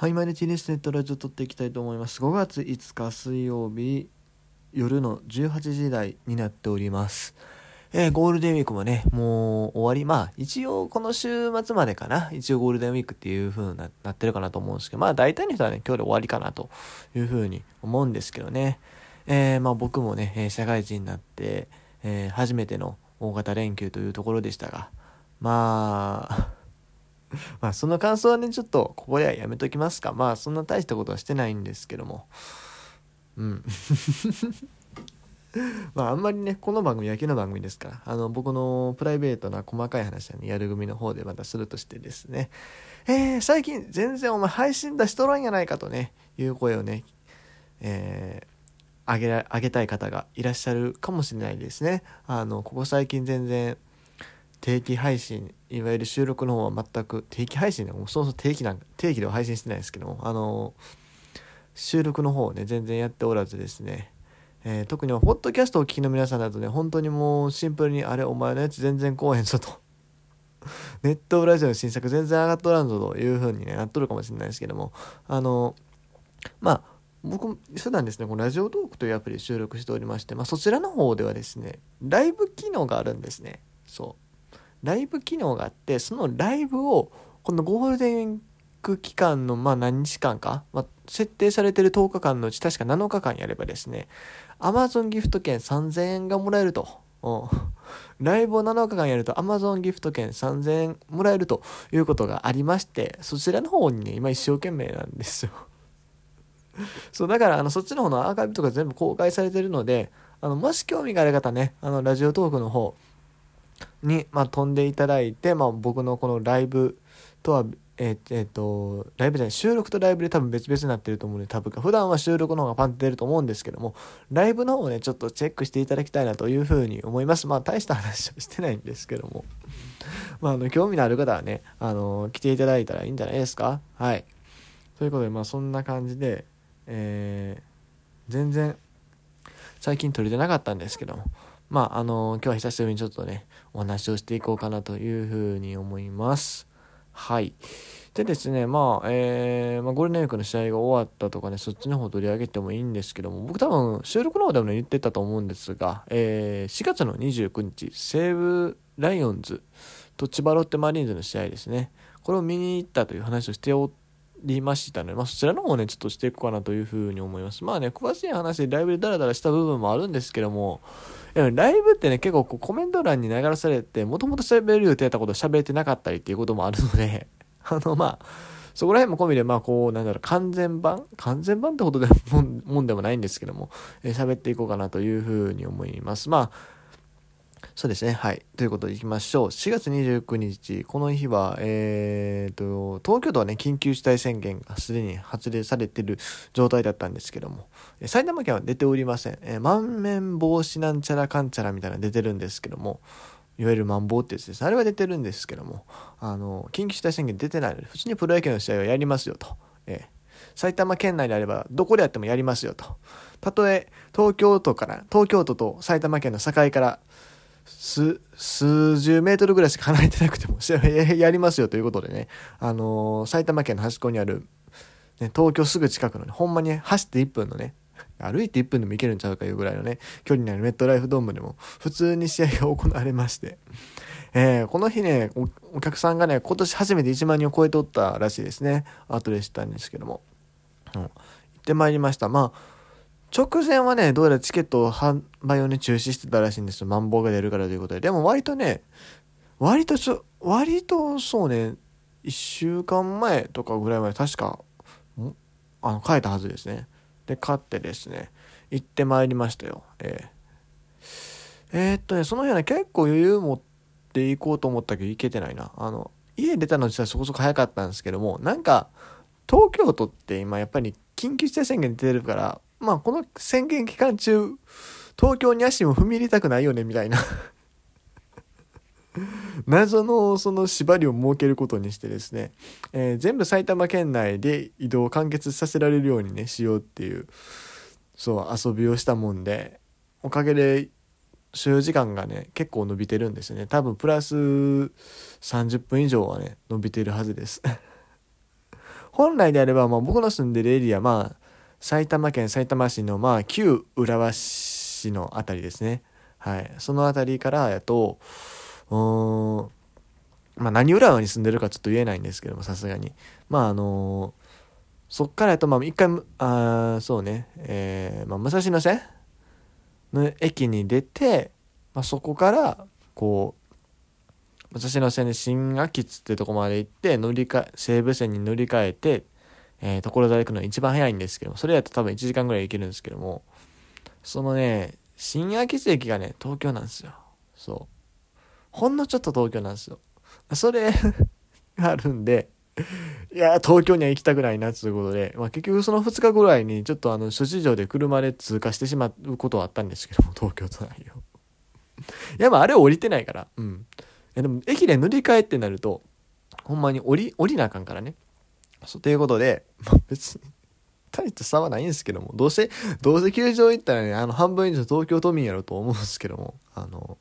はい、マイネティネスネットラジオ撮っていきたいと思います。5月5日水曜日夜の18時台になっております。えー、ゴールデンウィークもね、もう終わり。まあ、一応この週末までかな。一応ゴールデンウィークっていう風にななってるかなと思うんですけど、まあ大体の人はね、今日で終わりかなという風に思うんですけどね。えー、まあ僕もね、社会人になって、えー、初めての大型連休というところでしたが、まあ、まあその感想はねちょっとここではやめときますか。まあそんな大したことはしてないんですけども。うん。まああんまりねこの番組野球の番組ですから。あの僕のプライベートな細かい話はねやる組の方でまたするとしてですね。えー、最近全然お前配信出しとらんやないかとねいう声をねえー、あげらあげたい方がいらっしゃるかもしれないですね。あのここ最近全然定期配信いわゆる収録の方は全く定期配信でもそもそも定期なんか定期では配信してないですけどもあの収録の方をね全然やっておらずですね、えー、特にポッドキャストをお聞きの皆さんだとね本当にもうシンプルにあれお前のやつ全然来おへんぞと。ネットラジオの新作全然上がっとらんぞという風に、ね、なっとるかもしれないですけども。あのまあ僕普段ですねこのラジオトークというアプリで収録しておりまして、まあ、そちらの方ではですねライブ機能があるんですね。そう。ライブ機能があってそのライブをこのゴールデンウィーク期間のまあ何日間か、まあ、設定されてる10日間のうち確か7日間やればですね Amazon ギフト券3000円がもらえると。ライブを7日間やると Amazon ギフト券3000円もらえるということがありましてそちらの方にね今一生懸命なんですよ そうだからあのそっちの方のアーカイブとか全部公開されてるのであのもし興味がある方ねあのラジオトークの方に、まあ、飛んでいただいて、まあ、僕のこのライブとはえー、えー、と、ライブじゃない、収録とライブで多分別々になってると思うので、多分普段は収録の方がパンって出ると思うんですけども、ライブの方をね、ちょっとチェックしていただきたいなというふうに思います。まあ、大した話はしてないんですけども。まあ、あの、興味のある方はね、あの、来ていただいたらいいんじゃないですかはい。ということで、まあ、そんな感じで、えー、全然、最近撮れてなかったんですけども、まあ、あの今日は久しぶりにちょっとね、お話をしていこうかなというふうに思います。はい。でですね、まあ、えー、まあ、ゴールデンウィークの試合が終わったとかね、そっちの方取り上げてもいいんですけども、僕多分収録の方でもね、言ってたと思うんですが、えー、4月の29日、西武ライオンズと千葉ロッテマリーンズの試合ですね、これを見に行ったという話をしておりましたので、まあ、そちらの方をね、ちょっとしていこうかなというふうに思います。まあね、詳しい話でライブでダラダラした部分もあるんですけども、ライブってね、結構コメント欄に流されて、もともと喋る予定だったことを喋れてなかったりっていうこともあるので、あの、まあ、そこら辺も込みで、まあ、こう、なんだろう、完全版？完全版ってことでももんでもないんですけども、えー、喋っていこうかなというふうに思います。まあ、そうですね。はい。ということでいきましょう。4月29日、この日は、えーと、東京都はね、緊急事態宣言がすでに発令されてる状態だったんですけども、埼玉県は出ておりません。えー、満面防止なんちゃらかんちゃらみたいなの出てるんですけども、いわゆるマンボウってやつです。あれは出てるんですけども、あの、緊急事態宣言出てないので、普通にプロ野球の試合をやりますよと。えー、埼玉県内であれば、どこでやってもやりますよと。たとえ、東京都から、東京都と埼玉県の境から、数、数十メートルぐらいしか離れてなくても試合、やりますよということでね、あのー、埼玉県の端っこにある、ね、東京すぐ近くのね、ほんまに走って1分のね、歩いて1分でも行けるんちゃうかいうぐらいのね、距離にあるメットライフドームでも、普通に試合が行われまして、えー、この日ねお、客さんがね、今年初めて1万人を超えておったらしいですね。後で知ったんですけども。うん、行ってまいりました。まあ、直前はね、どうやらチケットを販売をね、中止してたらしいんですよ。マンボウが出るからということで。でも割とね、割とちょ、割とそうね、1週間前とかぐらいまで確か、あの、変えたはずですね。で、買ってですね、行ってまいりましたよ。えー、えー、っとね、その日はね、結構余裕持っていこうと思ったけど、行けてないな。あの、家出たの実はそこそこ早かったんですけども、なんか、東京都って今やっぱり緊急事態宣言出てるから、まあこの宣言期間中、東京に足も踏み入れたくないよね、みたいな 謎のその縛りを設けることにしてですね、えー、全部埼玉県内で移動を完結させられるようにね、しようっていう、そう、遊びをしたもんで、おかげで所要時間がね、結構伸びてるんですよね。多分プラス30分以上はね、伸びてるはずです。本来であれば、まあ、僕の住んでるエリア、まあ、埼玉県埼玉市の、まあ、旧浦和市のあたりですね。はい。そのあたりからやと、うん、まあ、何浦和に住んでるかちょっと言えないんですけども、さすがに。まあ、あのー、そっからやと、まあ、一回、あそうね、えー、まあ、武蔵野線の駅に出て、まあ、そこから、こう、武蔵野線で新秋津ってとこまで行って、乗り換え、西武線に乗り換えて、えー、所沢行くのが一番早いんですけども、それやと多分1時間ぐらい行けるんですけども、そのね、新秋津駅がね、東京なんですよ。そう。ほんのちょっと東京なんですよ。それが あるんで、いや、東京には行きたくないな、ということで、まあ、結局その2日ぐらいに、ちょっとあの、諸事情で車で通過してしまうことはあったんですけども、東京都内を。いや、まあ、あれ降りてないから、うん。いや、でも、駅で乗り換えってなると、ほんまに降り、降りなあかんからね。そう、ということで、まあ、別に、大した差はないんですけども、どうせ、どうせ球場行ったらね、あの、半分以上東京都民やろうと思うんですけども、あの、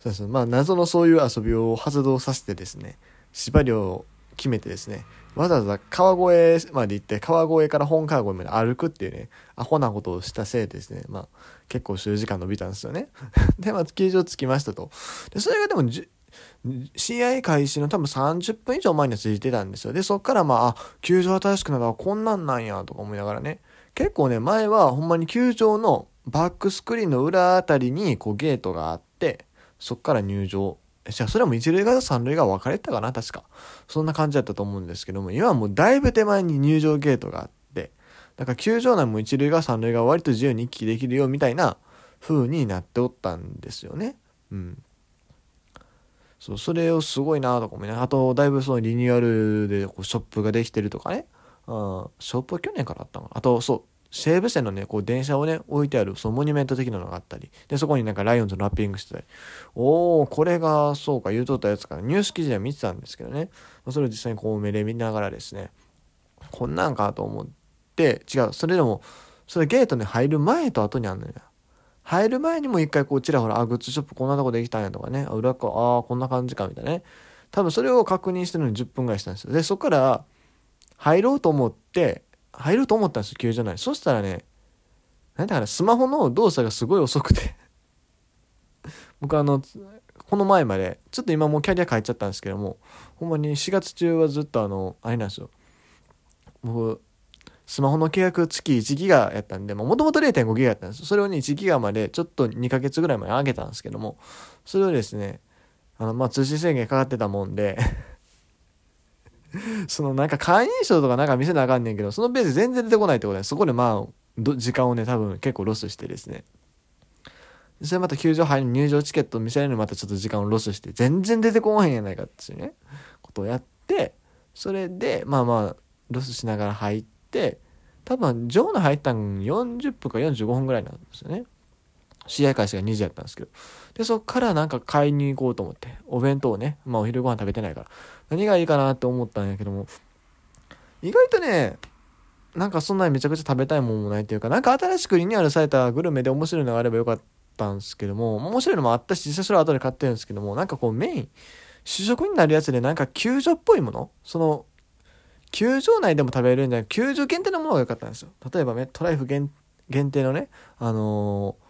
そうですね、まあ、謎のそういう遊びを発動させてですね、縛りを決めてですね、わざわざ川越まで行って、川越から本川越まで歩くっていうね、アホなことをしたせいでですね、まあ、結構終時間伸びたんですよね。で、まあ、球場着きましたと。で、それがでも、試合開始の多分30分以上前にはついてたんですよ。で、そっからまあ、あ、球場新しくなったらこんなんなんやとか思いながらね。結構ね、前はほんまに球場のバックスクリーンの裏あたりにこうゲートがあって、そっから入場じゃあそれも一塁側と三塁側分かれてたかな確か。そんな感じだったと思うんですけども、今はもうだいぶ手前に入場ゲートがあって、だから球場内も一塁側三塁側割と自由に行き来できるよみたいな風になっておったんですよね。うん。そう、それをすごいなとか思いながら、あと、だいぶそのリニューアルでこうショップができてるとかね。うん、ショップは去年からあったのかな。あと、そう、西武線のね、こう電車をね、置いてある、そのモニュメント的なのがあったり、で、そこになんかライオンズのラッピングしてたり、おー、これが、そうか、言うとったやつかな、ニュース記事では見てたんですけどね、それを実際にこう目で見ながらですね、こんなんかと思って、違う、それでも、それゲートに入る前と後にあんのよ。入る前にも一回こうちらほら、あ、グッズショップこんなとこできたんやとかね、裏か、ああ、こんな感じかみたいなね。多分それを確認してるのに10分ぐらいしたんですよ。で、そこから入ろうと思って、入ろうと思ったんですよ、球場内。そしたらね、なんだかな、スマホの動作がすごい遅くて 僕あの、この前まで、ちょっと今もうキャリア変えちゃったんですけども、ほんまに4月中はずっとあの、あれなんですよ。僕、スマホの契約月1ギガやったんで、もともと0.5ギガやったんです。それをね、1ギガまでちょっと2ヶ月ぐらい前に上げたんですけども、それをですね、あの、まあ、通信制限かかってたもんで そのなんか会員証とかなんか見せなあかんねんけど、そのページ全然出てこないってことで、そこでまあ、時間をね、多分結構ロスしてですね。それまた球場入る入場チケット見せられるのまたちょっと時間をロスして、全然出てこへんやないかっていうね、ことをやって、それで、まあまあ、ロスしながら入って、多分、ジョーの入ったん40分か45分ぐらいなんですよね。試合開始が2時やったんですけど。で、そっからなんか買いに行こうと思って、お弁当をね、まあお昼ご飯食べてないから、何がいいかなって思ったんやけども、意外とね、なんかそんなにめちゃくちゃ食べたいもんもないっていうか、なんか新しくリニューアルされたグルメで面白いのがあればよかったんですけども、面白いのもあったし、実際それは後で買ってるんですけども、なんかこうメイン、主食になるやつでなんか球場っぽいものその、球場内でも食べれるんじゃない球場限定のものが良かったんですよ。例えばね、トライフ限定のね、あのー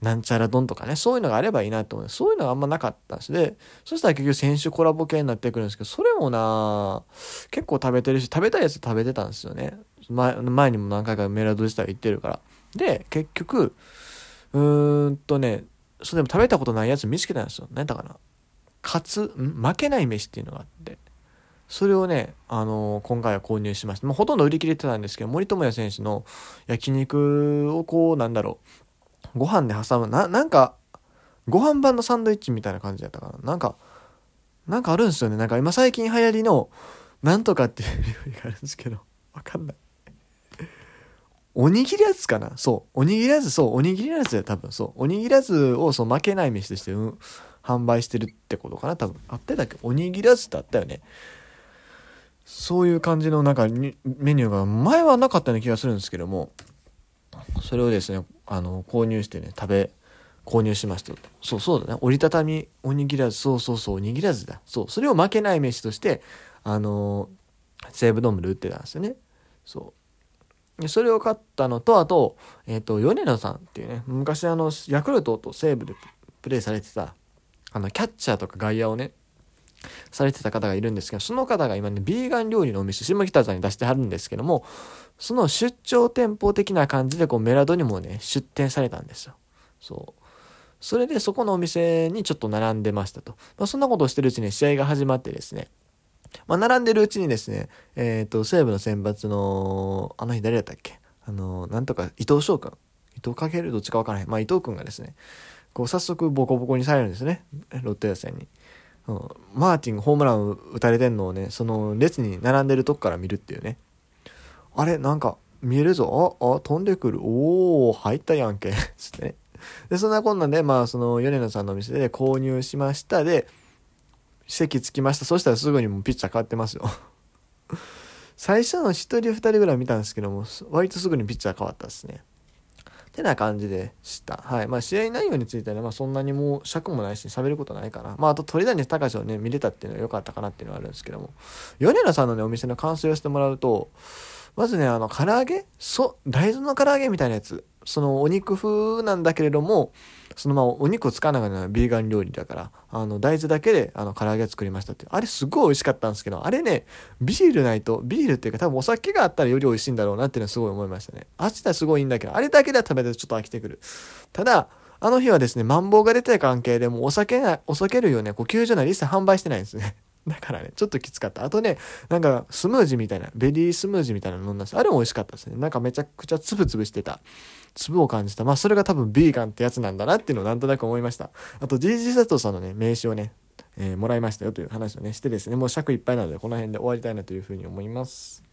なんちゃら丼とかね、そういうのがあればいいなと思う。そういうのがあんまなかったんです。で、そしたら結局選手コラボ系になってくるんですけど、それもな結構食べてるし、食べたいやつ食べてたんですよね。前前にも何回かメラド自体行ってるから。で、結局、うーんとね、それでも食べたことないやつ見つけたんですよ。何だかな。カツ、ん？負けない飯っていうのがあって。それをね、あのー、今回は購入しました。もうほとんど売り切れてたんですけど、森友哉選手の焼肉をこう、なんだろう、ご飯で挟むななんかご飯版のサンドイッチみたいな感じやったかな。なんかなんかあるんですよね。なんか今最近流行りのなんとかっていう料理があるんですけどわかんない。おにぎりやつかな？そう。おにぎりやつそう。おにぎりやつだよ多分。そう。おにぎりやつをそう負けない飯として、うん、販売してるってことかな多分。あってたっけ？おにぎりやつってあったよね。そういう感じのなんかメニューが前はなかったような気がするんですけどもそれをですねあの購入してね食べ購入しましたそうそうだね折りたたみおにぎらずそうそうそうおにぎらずだ。そうそれを負けない飯としてあの西武ドームで売ってたんですよね。そう。でそれを買ったのとあと,、えーと、米野さんっていうね昔あのヤクルトと西武でプレーされてたあのキャッチャーとか外野をねされてた方がいるんですけどその方が今ねビーガン料理のお店下北沢に出してはるんですけどもその出張店舗的な感じでこうメラドにもね出店されたんですよそうそれでそこのお店にちょっと並んでましたと、まあ、そんなことをしてるうちに試合が始まってですねまあ、並んでるうちにですね、えっ、ー、と、西武の選抜の、あの日誰だったっけ？あの、なんとか伊藤翔くん。伊藤かけるどっちかわからへん。まあ、伊藤くんがですね、こう、早速ボコボコにされるんですね。ロッテ打線に。うん、マーティンホームラン打たれてんのをね、その列に並んでるとこから見るっていうね。あれなんか、見えるぞ。あ、あ、飛んでくる。おー、入ったやんけ。つってね。で、そんなこんなんで、まあ、その、米野さんのお店で購入しました。で、席つきました。そしたらすぐにもうピッチャー変わってますよ 最初の1人2人ぐらい見たんですけども、割とすぐにピッチャー変わったですね。てな感じでした。はい。まあ、試合内容についてはね、まあ、そんなにもう尺もないし、喋ることないかな。まあ、あと、鳥谷隆をね、見れたっていうのは良かったかなっていうのはあるんですけども、米田さんのね、お店の感想をしてもらうと、まずね、あの、唐揚げ？そ、大豆の唐揚げみたいなやつ。その、お肉風なんだけれども、そのままお肉を使わながらビーガン料理だから、あの、大豆だけで、あの、唐揚げ作りましたって。あれすごい美味しかったんですけど、あれね、ビールないと、ビールっていうか多分お酒があったらより美味しいんだろうなっていうのはすごい思いましたね。味自体すごいいいんだけど、あれだけでは食べてちょっと飽きてくる。ただ、あの日はですね、マンボウが出てた関係でもうお酒な、お酒類をね、こう、球場内で一切販売してないんですね。だからね、ちょっときつかった。あとね、なんかスムージーみたいな、ベリースムージーみたいなの飲んだんですあれも美味しかったですね。なんかめちゃくちゃつぶつぶしてた。粒を感じた。まあそれが多分ビーガンってやつなんだなっていうのをなんとなく思いました。あと GG 佐藤さんのね、名刺をね、えー、もらいましたよという話をね、してですね、もう尺いっぱいなのでこの辺で終わりたいなというふうに思います。